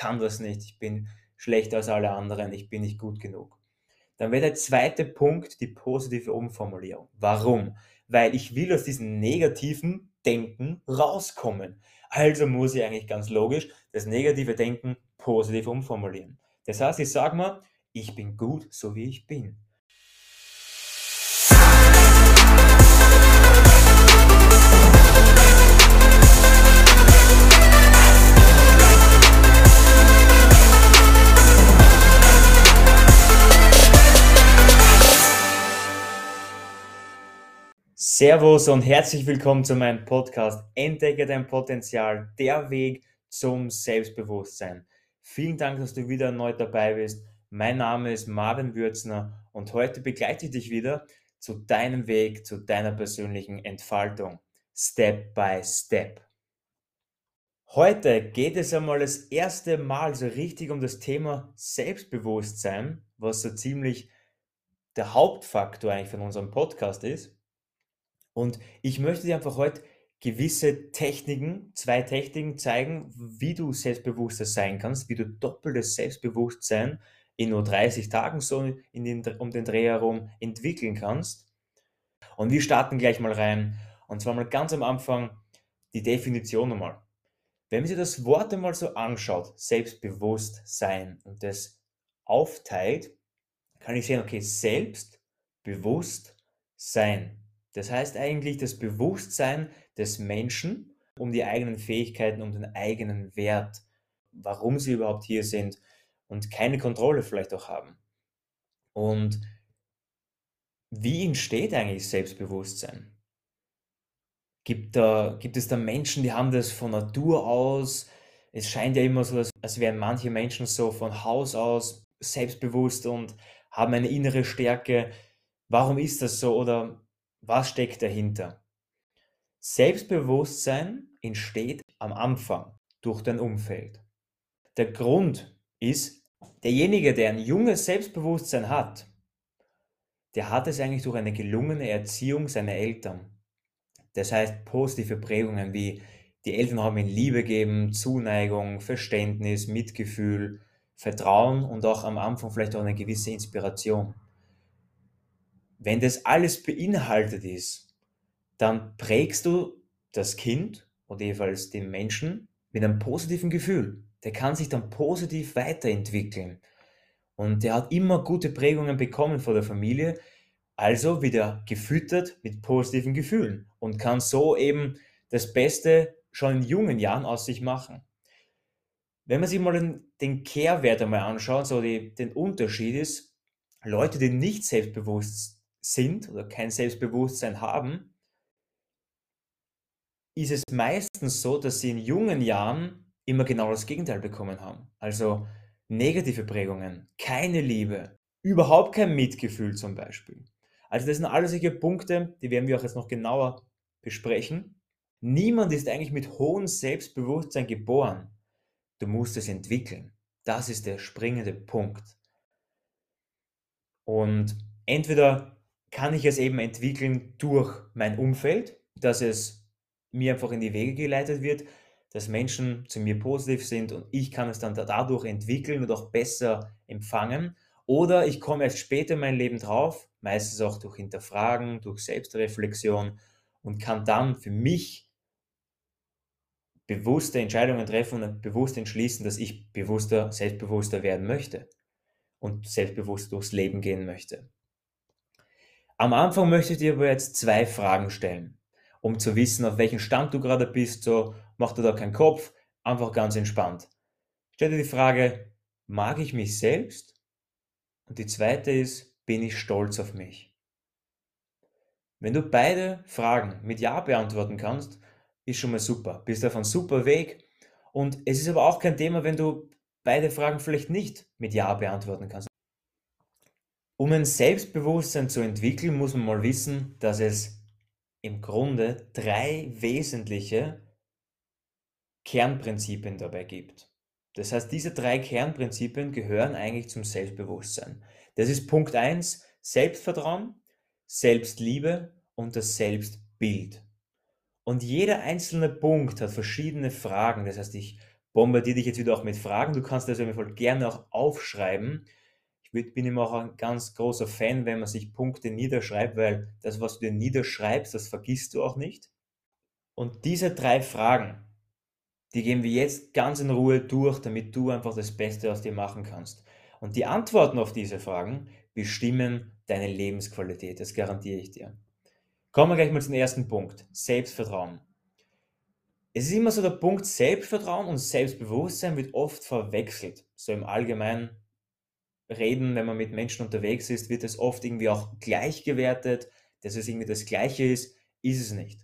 kann das nicht, ich bin schlechter als alle anderen, ich bin nicht gut genug. Dann wäre der zweite Punkt die positive Umformulierung. Warum? Weil ich will aus diesem negativen Denken rauskommen. Also muss ich eigentlich ganz logisch das negative Denken positiv umformulieren. Das heißt, ich sage mal, ich bin gut, so wie ich bin. Servus und herzlich willkommen zu meinem Podcast Entdecke dein Potenzial, der Weg zum Selbstbewusstsein. Vielen Dank, dass du wieder neu dabei bist. Mein Name ist Marvin Würzner und heute begleite ich dich wieder zu deinem Weg, zu deiner persönlichen Entfaltung. Step by Step. Heute geht es einmal das erste Mal so richtig um das Thema Selbstbewusstsein, was so ziemlich der Hauptfaktor eigentlich von unserem Podcast ist. Und ich möchte dir einfach heute gewisse Techniken, zwei Techniken zeigen, wie du selbstbewusster sein kannst, wie du doppeltes Selbstbewusstsein in nur 30 Tagen so in den, um den Dreh herum entwickeln kannst. Und wir starten gleich mal rein. Und zwar mal ganz am Anfang die Definition nochmal. Wenn man sich das Wort einmal so anschaut, Selbstbewusstsein und das aufteilt, kann ich sehen, okay, selbstbewusst sein. Das heißt eigentlich das Bewusstsein des Menschen um die eigenen Fähigkeiten, um den eigenen Wert, warum sie überhaupt hier sind und keine Kontrolle vielleicht auch haben. Und wie entsteht eigentlich Selbstbewusstsein? Gibt, da, gibt es da Menschen, die haben das von Natur aus? Es scheint ja immer so, als, als wären manche Menschen so von Haus aus selbstbewusst und haben eine innere Stärke. Warum ist das so? Oder was steckt dahinter? Selbstbewusstsein entsteht am Anfang durch dein Umfeld. Der Grund ist, derjenige, der ein junges Selbstbewusstsein hat, der hat es eigentlich durch eine gelungene Erziehung seiner Eltern. Das heißt, positive Prägungen wie die Eltern haben ihm Liebe gegeben, Zuneigung, Verständnis, Mitgefühl, Vertrauen und auch am Anfang vielleicht auch eine gewisse Inspiration. Wenn das alles beinhaltet ist, dann prägst du das Kind oder jeweils den Menschen mit einem positiven Gefühl. Der kann sich dann positiv weiterentwickeln. Und der hat immer gute Prägungen bekommen von der Familie, also wieder gefüttert mit positiven Gefühlen und kann so eben das Beste schon in jungen Jahren aus sich machen. Wenn man sich mal den, den Kehrwert einmal anschaut, so die, den Unterschied ist, Leute, die nicht selbstbewusst sind oder kein Selbstbewusstsein haben, ist es meistens so, dass sie in jungen Jahren immer genau das Gegenteil bekommen haben. Also negative Prägungen, keine Liebe, überhaupt kein Mitgefühl zum Beispiel. Also das sind alles solche Punkte, die werden wir auch jetzt noch genauer besprechen. Niemand ist eigentlich mit hohem Selbstbewusstsein geboren. Du musst es entwickeln. Das ist der springende Punkt. Und entweder kann ich es eben entwickeln durch mein Umfeld, dass es mir einfach in die Wege geleitet wird, dass Menschen zu mir positiv sind und ich kann es dann dadurch entwickeln und auch besser empfangen. Oder ich komme erst später in mein Leben drauf, meistens auch durch Hinterfragen, durch Selbstreflexion und kann dann für mich bewusste Entscheidungen treffen und bewusst entschließen, dass ich bewusster, selbstbewusster werden möchte und selbstbewusst durchs Leben gehen möchte. Am Anfang möchte ich dir aber jetzt zwei Fragen stellen, um zu wissen, auf welchem Stand du gerade bist. So, mach dir da keinen Kopf, einfach ganz entspannt. Stell dir die Frage, mag ich mich selbst? Und die zweite ist, bin ich stolz auf mich? Wenn du beide Fragen mit Ja beantworten kannst, ist schon mal super. Bist auf einem super Weg. Und es ist aber auch kein Thema, wenn du beide Fragen vielleicht nicht mit Ja beantworten kannst. Um ein Selbstbewusstsein zu entwickeln, muss man mal wissen, dass es im Grunde drei wesentliche Kernprinzipien dabei gibt. Das heißt, diese drei Kernprinzipien gehören eigentlich zum Selbstbewusstsein. Das ist Punkt 1, Selbstvertrauen, Selbstliebe und das Selbstbild. Und jeder einzelne Punkt hat verschiedene Fragen. Das heißt, ich bombardiere dich jetzt wieder auch mit Fragen. Du kannst das Fall gerne auch aufschreiben. Ich bin immer auch ein ganz großer Fan, wenn man sich Punkte niederschreibt, weil das, was du dir niederschreibst, das vergisst du auch nicht. Und diese drei Fragen, die gehen wir jetzt ganz in Ruhe durch, damit du einfach das Beste aus dir machen kannst. Und die Antworten auf diese Fragen bestimmen deine Lebensqualität, das garantiere ich dir. Kommen wir gleich mal zum ersten Punkt, Selbstvertrauen. Es ist immer so der Punkt, Selbstvertrauen und Selbstbewusstsein wird oft verwechselt. So im Allgemeinen reden, wenn man mit Menschen unterwegs ist, wird es oft irgendwie auch gleich gewertet, dass es irgendwie das Gleiche ist, ist es nicht.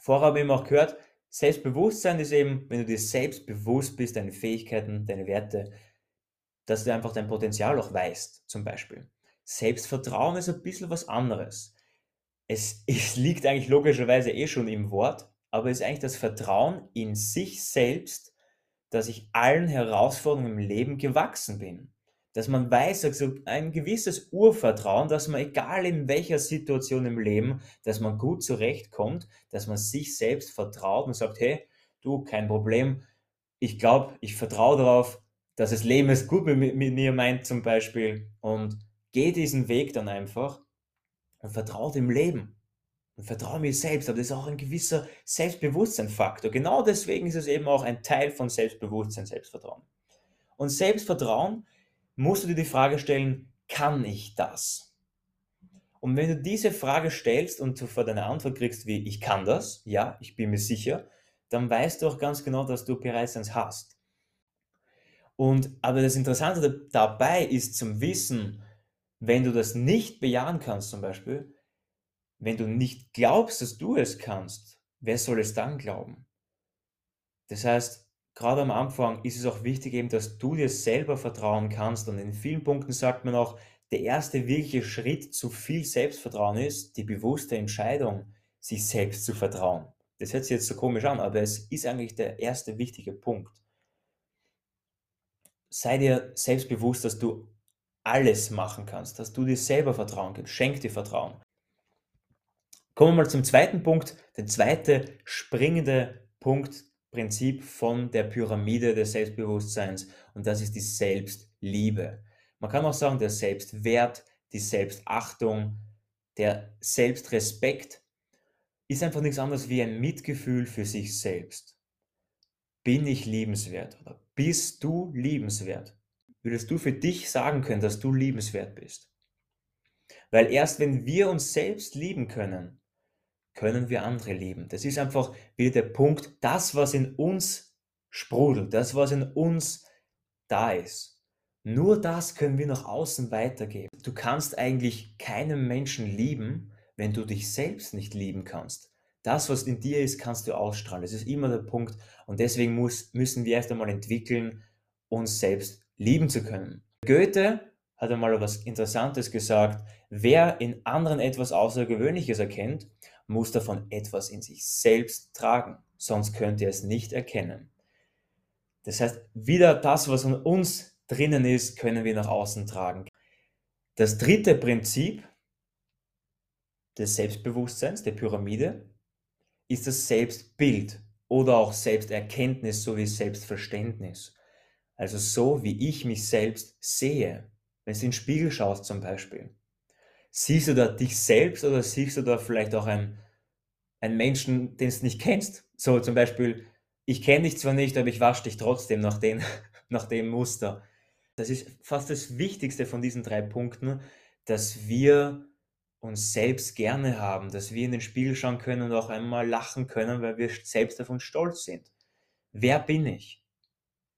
Vorher haben wir eben auch gehört, Selbstbewusstsein ist eben, wenn du dir selbst bewusst bist, deine Fähigkeiten, deine Werte, dass du einfach dein Potenzial auch weißt, zum Beispiel. Selbstvertrauen ist ein bisschen was anderes. Es, es liegt eigentlich logischerweise eh schon im Wort, aber es ist eigentlich das Vertrauen in sich selbst, dass ich allen Herausforderungen im Leben gewachsen bin dass man weiß, also ein gewisses Urvertrauen, dass man egal in welcher Situation im Leben, dass man gut zurechtkommt, dass man sich selbst vertraut und sagt, hey, du, kein Problem, ich glaube, ich vertraue darauf, dass das Leben es gut mit, mit mir meint zum Beispiel und gehe diesen Weg dann einfach und vertraue dem Leben und vertraue mir selbst, aber das ist auch ein gewisser Selbstbewusstseinsfaktor. Genau deswegen ist es eben auch ein Teil von Selbstbewusstsein, Selbstvertrauen. Und Selbstvertrauen musst du dir die Frage stellen, kann ich das? Und wenn du diese Frage stellst und sofort eine Antwort kriegst wie, ich kann das, ja, ich bin mir sicher, dann weißt du auch ganz genau, dass du bereits eins hast. Und, aber das Interessante dabei ist zum Wissen, wenn du das nicht bejahen kannst zum Beispiel, wenn du nicht glaubst, dass du es kannst, wer soll es dann glauben? Das heißt, gerade am Anfang ist es auch wichtig eben, dass du dir selber vertrauen kannst. Und in vielen Punkten sagt man auch, der erste wirkliche Schritt zu viel Selbstvertrauen ist die bewusste Entscheidung, sich selbst zu vertrauen. Das hört sich jetzt so komisch an, aber es ist eigentlich der erste wichtige Punkt. Sei dir selbstbewusst, dass du alles machen kannst, dass du dir selber vertrauen kannst. Schenk dir Vertrauen. Kommen wir mal zum zweiten Punkt. Der zweite springende Punkt, Prinzip von der Pyramide des Selbstbewusstseins und das ist die Selbstliebe. Man kann auch sagen, der Selbstwert, die Selbstachtung, der Selbstrespekt ist einfach nichts anderes wie ein Mitgefühl für sich selbst. Bin ich liebenswert oder bist du liebenswert? Würdest du für dich sagen können, dass du liebenswert bist? Weil erst wenn wir uns selbst lieben können, können wir andere lieben. Das ist einfach wieder der Punkt, das, was in uns sprudelt, das, was in uns da ist. Nur das können wir nach außen weitergeben. Du kannst eigentlich keinen Menschen lieben, wenn du dich selbst nicht lieben kannst. Das, was in dir ist, kannst du ausstrahlen. Das ist immer der Punkt. Und deswegen muss, müssen wir erst einmal entwickeln, uns selbst lieben zu können. Goethe hat einmal etwas Interessantes gesagt. Wer in anderen etwas Außergewöhnliches erkennt, muss davon etwas in sich selbst tragen, sonst könnt ihr es nicht erkennen. Das heißt, wieder das, was in uns drinnen ist, können wir nach außen tragen. Das dritte Prinzip des Selbstbewusstseins, der Pyramide, ist das Selbstbild oder auch Selbsterkenntnis sowie Selbstverständnis. Also so, wie ich mich selbst sehe, wenn du in den Spiegel schaust zum Beispiel. Siehst du da dich selbst oder siehst du da vielleicht auch einen, einen Menschen, den du nicht kennst? So zum Beispiel, ich kenne dich zwar nicht, aber ich wasche dich trotzdem nach, den, nach dem Muster. Das ist fast das Wichtigste von diesen drei Punkten, dass wir uns selbst gerne haben, dass wir in den Spiegel schauen können und auch einmal lachen können, weil wir selbst davon stolz sind. Wer bin ich?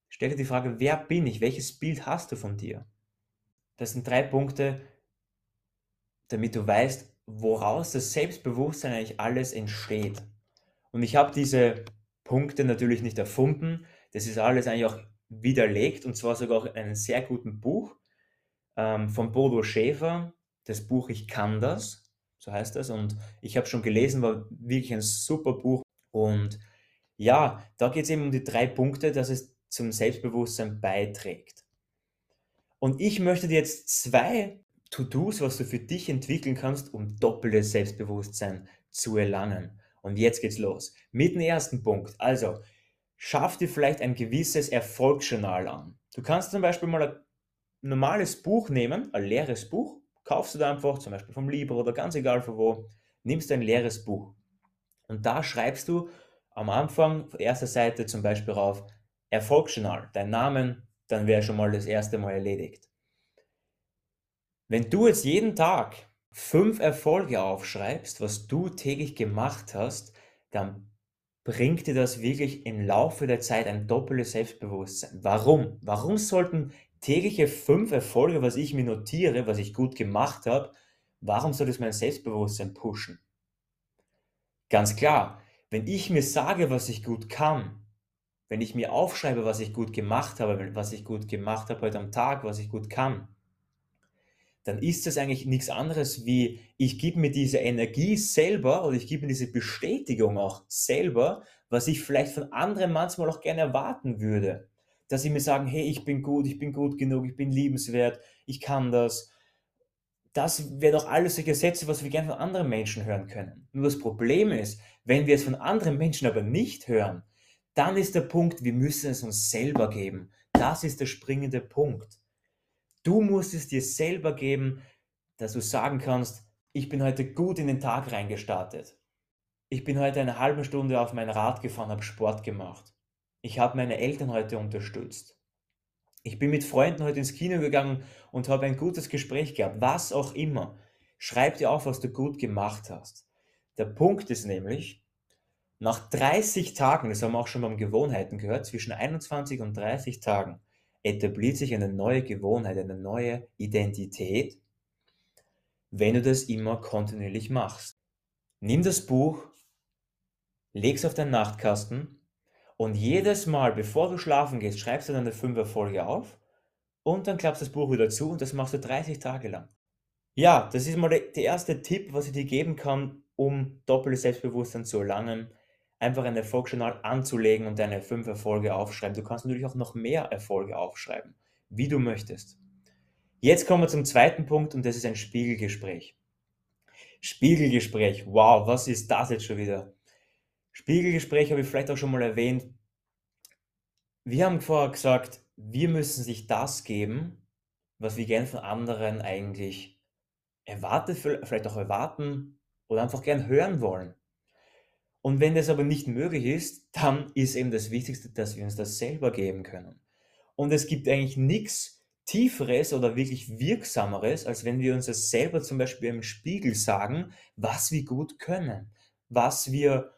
Stell dir die Frage, wer bin ich? Welches Bild hast du von dir? Das sind drei Punkte, damit du weißt, woraus das Selbstbewusstsein eigentlich alles entsteht. Und ich habe diese Punkte natürlich nicht erfunden. Das ist alles eigentlich auch widerlegt und zwar sogar auch in einem sehr guten Buch ähm, von Bodo Schäfer, das Buch Ich kann das, so heißt das. Und ich habe schon gelesen, war wirklich ein super Buch. Und ja, da geht es eben um die drei Punkte, dass es zum Selbstbewusstsein beiträgt. Und ich möchte dir jetzt zwei To-Dos, was du für dich entwickeln kannst, um doppeltes Selbstbewusstsein zu erlangen. Und jetzt geht's los. Mit dem ersten Punkt. Also, schaff dir vielleicht ein gewisses Erfolgsjournal an. Du kannst zum Beispiel mal ein normales Buch nehmen, ein leeres Buch, kaufst du da einfach, zum Beispiel vom Libro oder ganz egal von wo, nimmst ein leeres Buch. Und da schreibst du am Anfang, erster Seite zum Beispiel auf Erfolgsjournal, dein Namen, dann wäre schon mal das erste Mal erledigt. Wenn du jetzt jeden Tag fünf Erfolge aufschreibst, was du täglich gemacht hast, dann bringt dir das wirklich im Laufe der Zeit ein doppeltes Selbstbewusstsein. Warum? Warum sollten tägliche fünf Erfolge, was ich mir notiere, was ich gut gemacht habe, warum soll das mein Selbstbewusstsein pushen? Ganz klar, wenn ich mir sage, was ich gut kann, wenn ich mir aufschreibe, was ich gut gemacht habe, was ich gut gemacht habe heute am Tag, was ich gut kann, dann ist das eigentlich nichts anderes wie, ich gebe mir diese Energie selber oder ich gebe mir diese Bestätigung auch selber, was ich vielleicht von anderen manchmal auch gerne erwarten würde. Dass sie mir sagen, hey, ich bin gut, ich bin gut genug, ich bin liebenswert, ich kann das. Das wäre doch alles solche Sätze, was wir gerne von anderen Menschen hören können. Nur das Problem ist, wenn wir es von anderen Menschen aber nicht hören, dann ist der Punkt, wir müssen es uns selber geben. Das ist der springende Punkt. Du musst es dir selber geben, dass du sagen kannst, ich bin heute gut in den Tag reingestartet. Ich bin heute eine halbe Stunde auf mein Rad gefahren, habe Sport gemacht. Ich habe meine Eltern heute unterstützt. Ich bin mit Freunden heute ins Kino gegangen und habe ein gutes Gespräch gehabt. Was auch immer. Schreib dir auf, was du gut gemacht hast. Der Punkt ist nämlich, nach 30 Tagen, das haben wir auch schon beim Gewohnheiten gehört, zwischen 21 und 30 Tagen etabliert sich eine neue Gewohnheit, eine neue Identität, wenn du das immer kontinuierlich machst. Nimm das Buch, leg es auf deinen Nachtkasten und jedes Mal, bevor du schlafen gehst, schreibst du deine fünf Erfolge auf und dann klappst das Buch wieder zu und das machst du 30 Tage lang. Ja, das ist mal der, der erste Tipp, was ich dir geben kann, um doppeltes Selbstbewusstsein zu erlangen einfach ein Erfolgsjournal anzulegen und deine fünf Erfolge aufschreiben. Du kannst natürlich auch noch mehr Erfolge aufschreiben, wie du möchtest. Jetzt kommen wir zum zweiten Punkt und das ist ein Spiegelgespräch. Spiegelgespräch, wow, was ist das jetzt schon wieder? Spiegelgespräch habe ich vielleicht auch schon mal erwähnt. Wir haben vorher gesagt, wir müssen sich das geben, was wir gern von anderen eigentlich erwartet, vielleicht auch erwarten oder einfach gern hören wollen. Und wenn das aber nicht möglich ist, dann ist eben das Wichtigste, dass wir uns das selber geben können. Und es gibt eigentlich nichts Tieferes oder wirklich Wirksameres, als wenn wir uns das selber zum Beispiel im Spiegel sagen, was wir gut können, was wir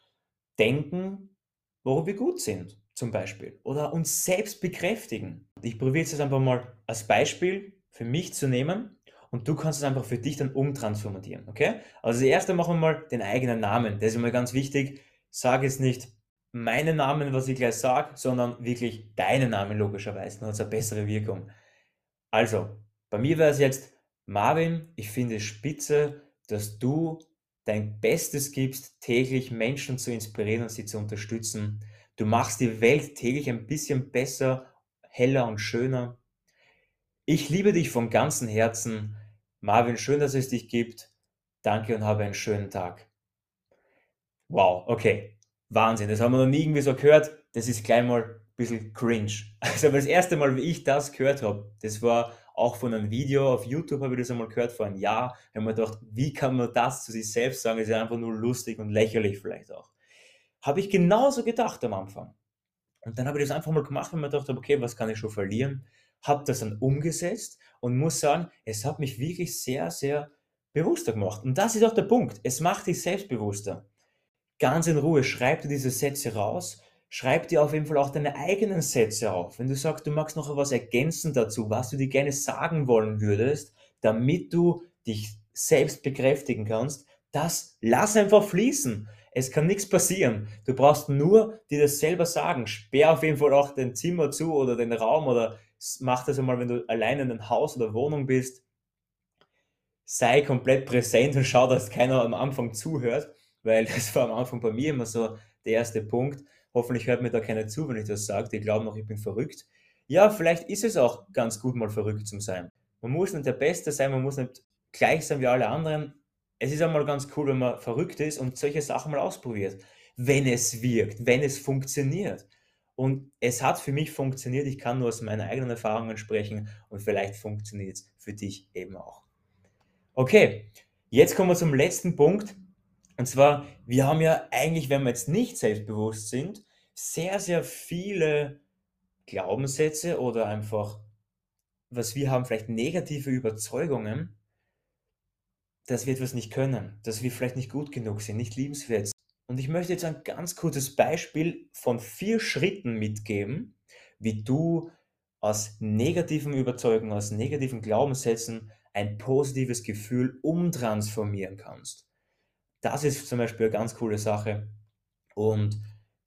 denken, worum wir gut sind, zum Beispiel. Oder uns selbst bekräftigen. Ich probiere jetzt einfach mal als Beispiel für mich zu nehmen und du kannst es einfach für dich dann umtransformieren, okay? Also das erste machen wir mal den eigenen Namen. Das ist immer ganz wichtig. Sag jetzt nicht meinen Namen, was ich gleich sage, sondern wirklich deinen Namen logischerweise. Dann hat es eine bessere Wirkung. Also, bei mir wäre es jetzt Marvin, ich finde es spitze, dass du dein Bestes gibst, täglich Menschen zu inspirieren und sie zu unterstützen. Du machst die Welt täglich ein bisschen besser, heller und schöner. Ich liebe dich von ganzem Herzen. Marvin, schön, dass es dich gibt. Danke und habe einen schönen Tag. Wow, okay. Wahnsinn. Das haben wir noch nie irgendwie so gehört. Das ist gleich mal ein bisschen cringe. Also das erste Mal, wie ich das gehört habe, das war auch von einem Video auf YouTube, habe ich das einmal gehört vor einem Jahr. Da habe mir gedacht, wie kann man das zu sich selbst sagen? Das ist einfach nur lustig und lächerlich vielleicht auch. Habe ich genauso gedacht am Anfang. Und dann habe ich das einfach mal gemacht, weil mir gedacht habe, okay, was kann ich schon verlieren? habe das dann umgesetzt und muss sagen, es hat mich wirklich sehr, sehr bewusster gemacht. Und das ist auch der Punkt. Es macht dich selbstbewusster. Ganz in Ruhe, schreib dir diese Sätze raus, schreib dir auf jeden Fall auch deine eigenen Sätze auf. Wenn du sagst, du magst noch etwas ergänzen dazu, was du dir gerne sagen wollen würdest, damit du dich selbst bekräftigen kannst, das lass einfach fließen. Es kann nichts passieren. Du brauchst nur dir das selber sagen. Sperr auf jeden Fall auch dein Zimmer zu oder den Raum oder mach das einmal, wenn du allein in einem Haus oder Wohnung bist. Sei komplett präsent und schau, dass keiner am Anfang zuhört, weil das war am Anfang bei mir immer so der erste Punkt. Hoffentlich hört mir da keiner zu, wenn ich das sage. Die glauben noch, ich bin verrückt. Ja, vielleicht ist es auch ganz gut, mal verrückt zu sein. Man muss nicht der Beste sein, man muss nicht gleich sein wie alle anderen. Es ist einmal ganz cool, wenn man verrückt ist und solche Sachen mal ausprobiert. Wenn es wirkt, wenn es funktioniert. Und es hat für mich funktioniert. Ich kann nur aus meinen eigenen Erfahrungen sprechen und vielleicht funktioniert es für dich eben auch. Okay, jetzt kommen wir zum letzten Punkt. Und zwar, wir haben ja eigentlich, wenn wir jetzt nicht selbstbewusst sind, sehr, sehr viele Glaubenssätze oder einfach, was wir haben, vielleicht negative Überzeugungen, dass wir etwas nicht können, dass wir vielleicht nicht gut genug sind, nicht liebenswert sind. Und ich möchte jetzt ein ganz kurzes Beispiel von vier Schritten mitgeben, wie du aus negativen Überzeugungen, aus negativen Glaubenssätzen ein positives Gefühl umtransformieren kannst. Das ist zum Beispiel eine ganz coole Sache. Und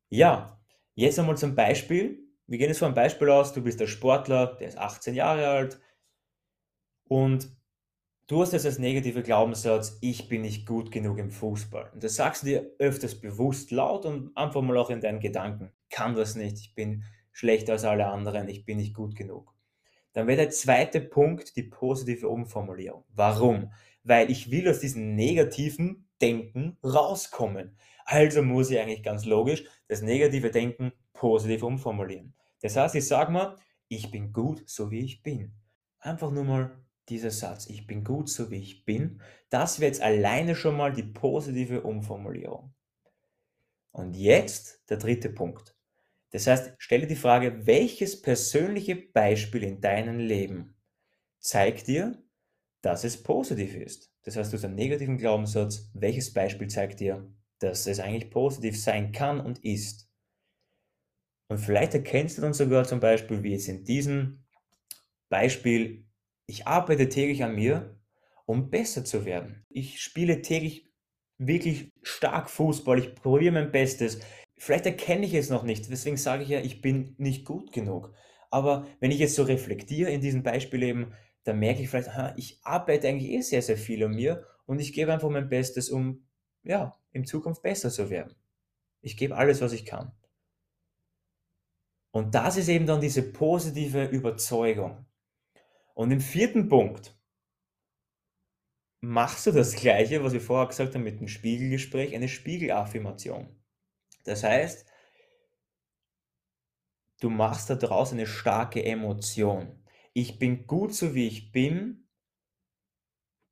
ja, jetzt einmal zum Beispiel. Wir gehen jetzt von einem Beispiel aus. Du bist der Sportler, der ist 18 Jahre alt und du hast jetzt als negative Glaubenssatz, ich bin nicht gut genug im Fußball. Und das sagst du dir öfters bewusst laut und einfach mal auch in deinen Gedanken. Kann das nicht, ich bin schlechter als alle anderen, ich bin nicht gut genug. Dann wäre der zweite Punkt die positive Umformulierung. Warum? Weil ich will aus diesem negativen Denken rauskommen. Also muss ich eigentlich ganz logisch das negative Denken positiv umformulieren. Das heißt, ich sage mal, ich bin gut, so wie ich bin. Einfach nur mal dieser Satz, ich bin gut, so wie ich bin, das wäre jetzt alleine schon mal die positive Umformulierung. Und jetzt der dritte Punkt. Das heißt, stelle die Frage, welches persönliche Beispiel in deinem Leben zeigt dir, dass es positiv ist? Das heißt, du hast einen negativen Glaubenssatz. Welches Beispiel zeigt dir, dass es eigentlich positiv sein kann und ist? Und vielleicht erkennst du dann sogar zum Beispiel, wie jetzt in diesem Beispiel, ich arbeite täglich an mir, um besser zu werden. Ich spiele täglich wirklich stark Fußball, ich probiere mein Bestes. Vielleicht erkenne ich es noch nicht, deswegen sage ich ja, ich bin nicht gut genug. Aber wenn ich jetzt so reflektiere in diesem Beispiel eben, dann merke ich vielleicht, ich arbeite eigentlich eh sehr, sehr viel an mir und ich gebe einfach mein Bestes, um ja, in Zukunft besser zu werden. Ich gebe alles, was ich kann. Und das ist eben dann diese positive Überzeugung. Und im vierten Punkt machst du das Gleiche, was wir vorher gesagt haben mit dem Spiegelgespräch, eine Spiegelaffirmation. Das heißt, du machst daraus eine starke Emotion. Ich bin gut so wie ich bin,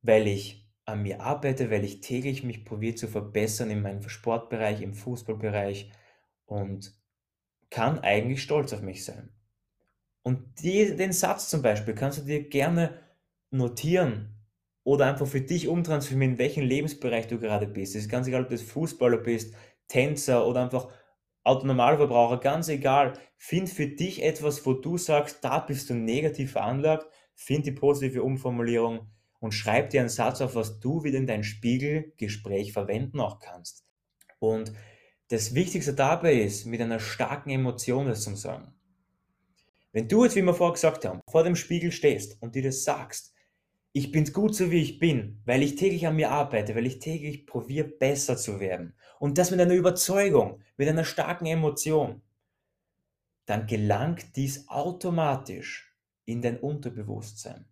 weil ich an mir arbeite, weil ich täglich mich probiere zu verbessern in meinem Sportbereich, im Fußballbereich und kann eigentlich stolz auf mich sein. Und die, den Satz zum Beispiel kannst du dir gerne notieren oder einfach für dich umtransformieren, in welchem Lebensbereich du gerade bist. Es ist ganz egal, ob du Fußballer bist, Tänzer oder einfach Autonormalverbraucher, ganz egal. Find für dich etwas, wo du sagst, da bist du negativ veranlagt, find die positive Umformulierung und schreib dir einen Satz auf, was du wieder in dein Spiegelgespräch verwenden auch kannst. Und das Wichtigste dabei ist, mit einer starken Emotion das zu sagen. Wenn du jetzt, wie wir vorher gesagt haben, vor dem Spiegel stehst und dir das sagst, ich bin gut so wie ich bin, weil ich täglich an mir arbeite, weil ich täglich probiere, besser zu werden. Und das mit einer Überzeugung, mit einer starken Emotion. Dann gelangt dies automatisch in dein Unterbewusstsein.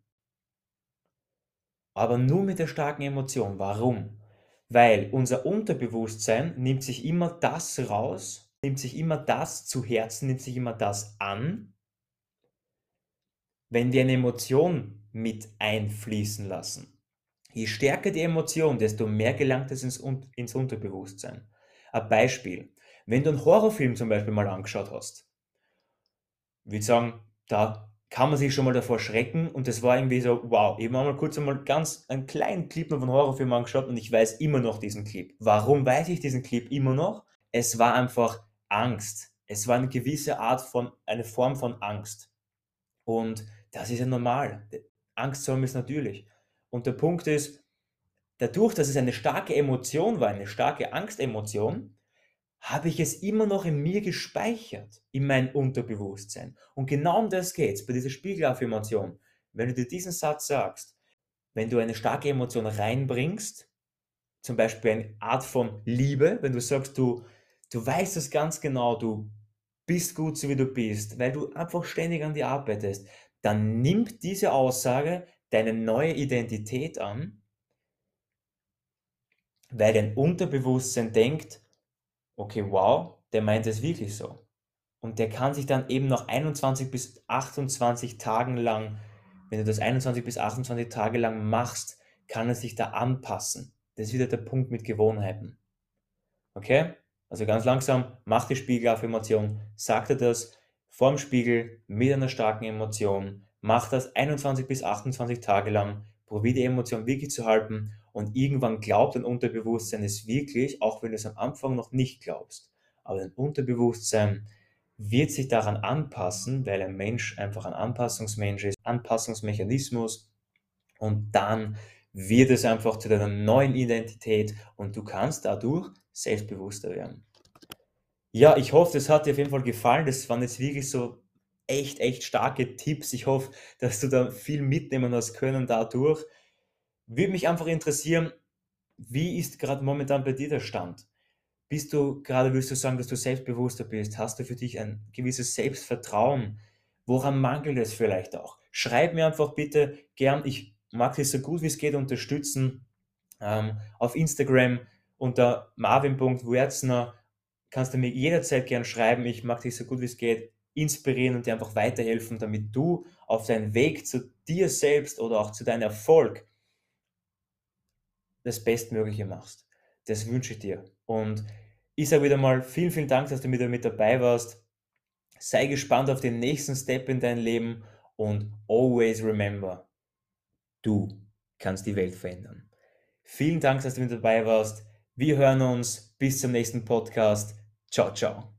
Aber nur mit der starken Emotion. Warum? Weil unser Unterbewusstsein nimmt sich immer das raus, nimmt sich immer das zu Herzen, nimmt sich immer das an, wenn wir eine Emotion mit einfließen lassen. Je stärker die Emotion, desto mehr gelangt es ins, ins Unterbewusstsein. Ein Beispiel. Wenn du einen Horrorfilm zum Beispiel mal angeschaut hast, würde sagen, da kann man sich schon mal davor schrecken und das war irgendwie so, wow, ich habe mal kurz einmal ganz einen kleinen Clip noch von Horrorfilm angeschaut und ich weiß immer noch diesen Clip. Warum weiß ich diesen Clip immer noch? Es war einfach Angst. Es war eine gewisse Art von, eine Form von Angst. Und das ist ja normal. Angst zu haben ist natürlich. Und der Punkt ist, dadurch, dass es eine starke Emotion war, eine starke Angstemotion, habe ich es immer noch in mir gespeichert, in mein Unterbewusstsein. Und genau um das geht es bei dieser Spiegelaffirmation. Wenn du dir diesen Satz sagst, wenn du eine starke Emotion reinbringst, zum Beispiel eine Art von Liebe, wenn du sagst, du, du weißt es ganz genau, du bist gut so wie du bist, weil du einfach ständig an dir arbeitest, dann nimmt diese Aussage deine neue Identität an, weil dein Unterbewusstsein denkt, okay, wow, der meint es wirklich so. Und der kann sich dann eben noch 21 bis 28 Tagen lang, wenn du das 21 bis 28 Tage lang machst, kann er sich da anpassen. Das ist wieder der Punkt mit Gewohnheiten. Okay? Also ganz langsam, mach die Spiegelaffirmation, sag dir das vorm Spiegel mit einer starken Emotion, mach das 21 bis 28 Tage lang, probier die Emotion wirklich zu halten und irgendwann glaubt dein Unterbewusstsein es wirklich, auch wenn du es am Anfang noch nicht glaubst. Aber dein Unterbewusstsein wird sich daran anpassen, weil ein Mensch einfach ein Anpassungsmensch ist, Anpassungsmechanismus und dann wird es einfach zu deiner neuen Identität und du kannst dadurch selbstbewusster werden. Ja, ich hoffe, das hat dir auf jeden Fall gefallen. Das waren jetzt wirklich so echt, echt starke Tipps. Ich hoffe, dass du da viel mitnehmen hast können dadurch. Würde mich einfach interessieren, wie ist gerade momentan bei dir der Stand? Bist du gerade, willst du sagen, dass du selbstbewusster bist? Hast du für dich ein gewisses Selbstvertrauen? Woran mangelt es vielleicht auch? Schreib mir einfach bitte gern, ich mag dich so gut wie es geht unterstützen. Ähm, auf Instagram unter marvin.wuerzner kannst du mir jederzeit gern schreiben. Ich mag dich so gut wie es geht inspirieren und dir einfach weiterhelfen, damit du auf deinen Weg zu dir selbst oder auch zu deinem Erfolg das Bestmögliche machst. Das wünsche ich dir. Und ich sage wieder mal vielen, vielen Dank, dass du wieder mit dabei warst. Sei gespannt auf den nächsten Step in dein Leben und always remember, du kannst die Welt verändern. Vielen Dank, dass du mit dabei warst. Wir hören uns. Bis zum nächsten Podcast. Ciao, ciao.